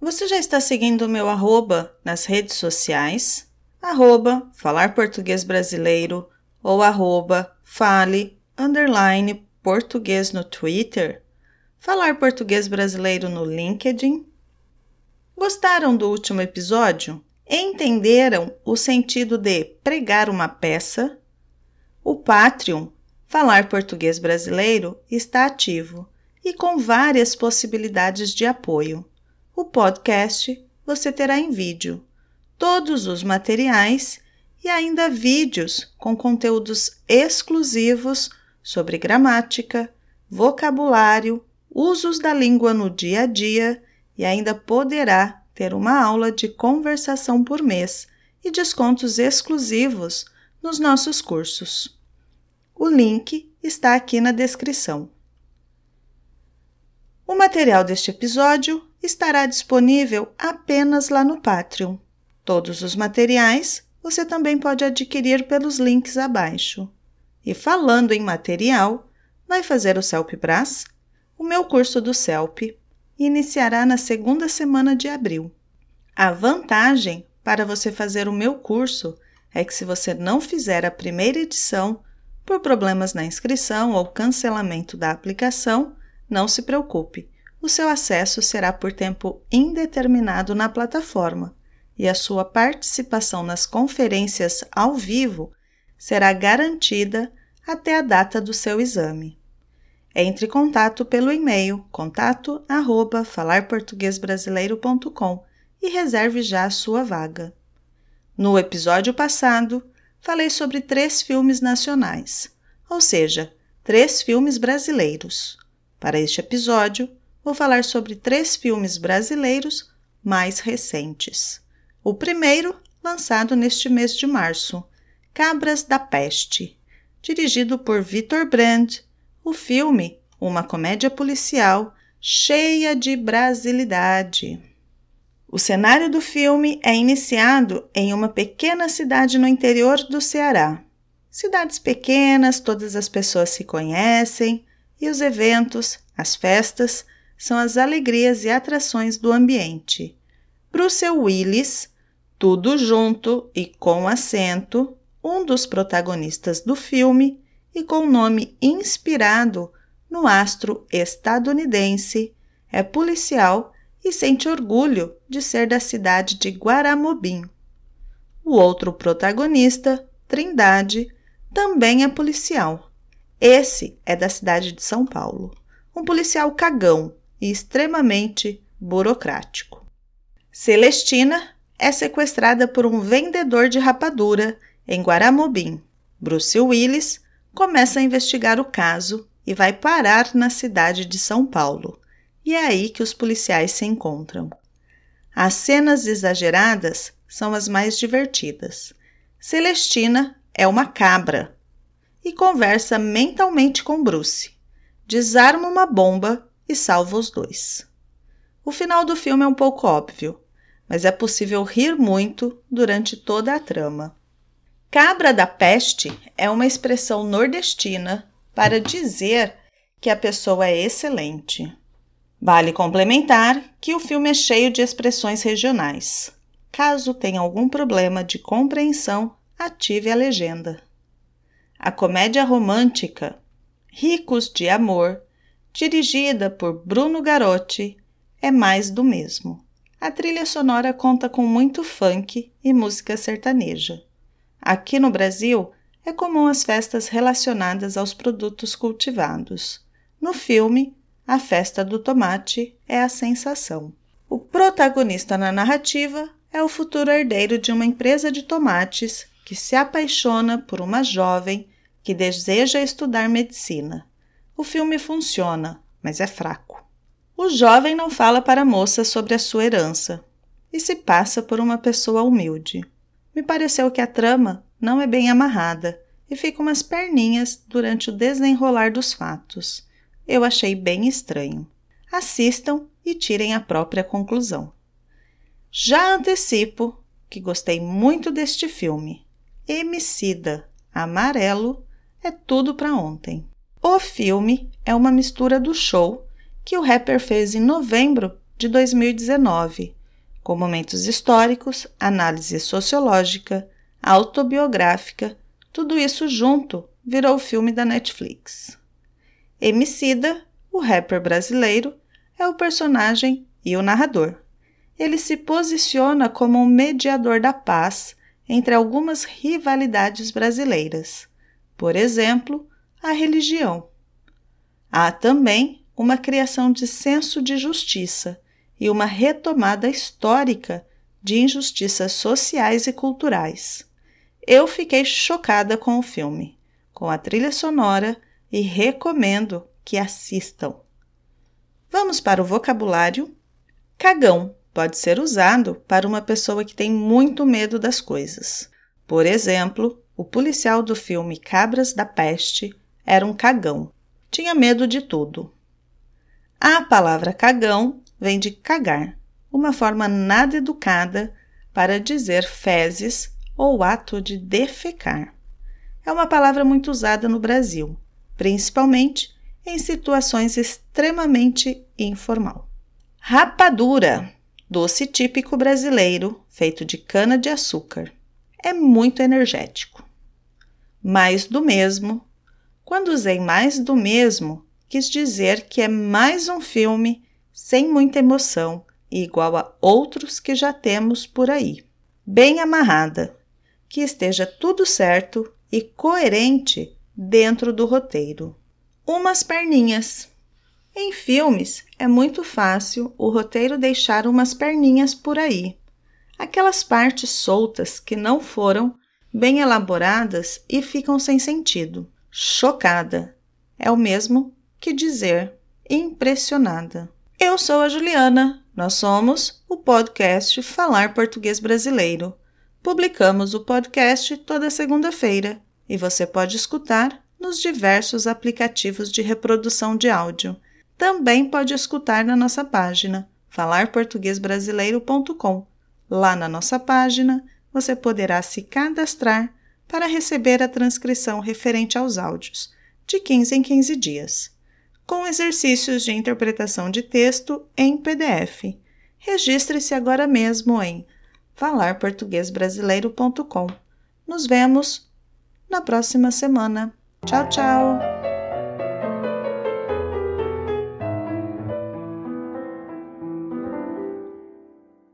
Você já está seguindo o meu arroba nas redes sociais? Arroba Falar Português Brasileiro ou arroba Fale underline Português no Twitter? Falar Português Brasileiro no LinkedIn? Gostaram do último episódio? Entenderam o sentido de pregar uma peça? O Patreon, Falar Português Brasileiro, está ativo e com várias possibilidades de apoio. O podcast você terá em vídeo, todos os materiais e ainda vídeos com conteúdos exclusivos sobre gramática, vocabulário, usos da língua no dia a dia e ainda poderá ter uma aula de conversação por mês e descontos exclusivos nos nossos cursos. O link está aqui na descrição. O material deste episódio estará disponível apenas lá no Patreon. Todos os materiais você também pode adquirir pelos links abaixo. E falando em material, vai fazer o CELP Brás? O meu curso do CELP iniciará na segunda semana de abril. A vantagem para você fazer o meu curso é que se você não fizer a primeira edição, por problemas na inscrição ou cancelamento da aplicação, não se preocupe, o seu acesso será por tempo indeterminado na plataforma e a sua participação nas conferências ao vivo será garantida até a data do seu exame. Entre em contato pelo e-mail contato@falarportuguesbrasileiro.com e reserve já a sua vaga. No episódio passado, falei sobre três filmes nacionais, ou seja, três filmes brasileiros. Para este episódio, vou falar sobre três filmes brasileiros mais recentes. O primeiro, lançado neste mês de março, Cabras da Peste, dirigido por Vitor Brand. O filme, uma comédia policial cheia de brasilidade. O cenário do filme é iniciado em uma pequena cidade no interior do Ceará. Cidades pequenas, todas as pessoas se conhecem e os eventos, as festas, são as alegrias e atrações do ambiente. Bruce Willis, tudo junto e com acento, um dos protagonistas do filme e com nome inspirado no astro estadunidense, é policial e sente orgulho de ser da cidade de Guaramobim. O outro protagonista, Trindade, também é policial. Esse é da cidade de São Paulo, um policial cagão e extremamente burocrático. Celestina é sequestrada por um vendedor de rapadura em Guaramobim. Bruce Willis começa a investigar o caso e vai parar na cidade de São Paulo, e é aí que os policiais se encontram. As cenas exageradas são as mais divertidas. Celestina é uma cabra e conversa mentalmente com Bruce. Desarma uma bomba e salva os dois. O final do filme é um pouco óbvio, mas é possível rir muito durante toda a trama. Cabra da peste é uma expressão nordestina para dizer que a pessoa é excelente. Vale complementar que o filme é cheio de expressões regionais. Caso tenha algum problema de compreensão, ative a legenda. A comédia romântica Ricos de Amor, dirigida por Bruno Garotti, é mais do mesmo. A trilha sonora conta com muito funk e música sertaneja. Aqui no Brasil, é comum as festas relacionadas aos produtos cultivados. No filme, a festa do tomate é a sensação. O protagonista na narrativa é o futuro herdeiro de uma empresa de tomates que se apaixona por uma jovem que deseja estudar medicina. O filme funciona, mas é fraco. O jovem não fala para a moça sobre a sua herança e se passa por uma pessoa humilde. Me pareceu que a trama não é bem amarrada e fica umas perninhas durante o desenrolar dos fatos eu achei bem estranho. Assistam e tirem a própria conclusão. Já antecipo que gostei muito deste filme. Emicida, amarelo, é tudo para ontem. O filme é uma mistura do show que o rapper fez em novembro de 2019, com momentos históricos, análise sociológica, autobiográfica, tudo isso junto virou o filme da Netflix. Emicida, o rapper brasileiro, é o personagem e o narrador. Ele se posiciona como um mediador da paz entre algumas rivalidades brasileiras, por exemplo, a religião. Há também uma criação de senso de justiça e uma retomada histórica de injustiças sociais e culturais. Eu fiquei chocada com o filme, com a trilha sonora e recomendo que assistam. Vamos para o vocabulário? Cagão pode ser usado para uma pessoa que tem muito medo das coisas. Por exemplo, o policial do filme Cabras da Peste era um cagão. Tinha medo de tudo. A palavra cagão vem de cagar, uma forma nada educada para dizer fezes ou ato de defecar. É uma palavra muito usada no Brasil, principalmente em situações extremamente informal. Rapadura, doce típico brasileiro feito de cana-de-açúcar. É muito energético. Mais do mesmo. Quando usei mais do mesmo, quis dizer que é mais um filme sem muita emoção e igual a outros que já temos por aí. Bem amarrada, que esteja tudo certo e coerente dentro do roteiro. Umas perninhas. Em filmes, é muito fácil o roteiro deixar umas perninhas por aí. Aquelas partes soltas que não foram bem elaboradas e ficam sem sentido. Chocada é o mesmo que dizer impressionada. Eu sou a Juliana. Nós somos o podcast Falar Português Brasileiro. Publicamos o podcast toda segunda-feira e você pode escutar nos diversos aplicativos de reprodução de áudio. Também pode escutar na nossa página falarportuguesbrasileiro.com. Lá na nossa página, você poderá se cadastrar para receber a transcrição referente aos áudios, de 15 em 15 dias com exercícios de interpretação de texto em PDF. Registre-se agora mesmo em falarportuguesbrasileiro.com. Nos vemos na próxima semana. Tchau, tchau!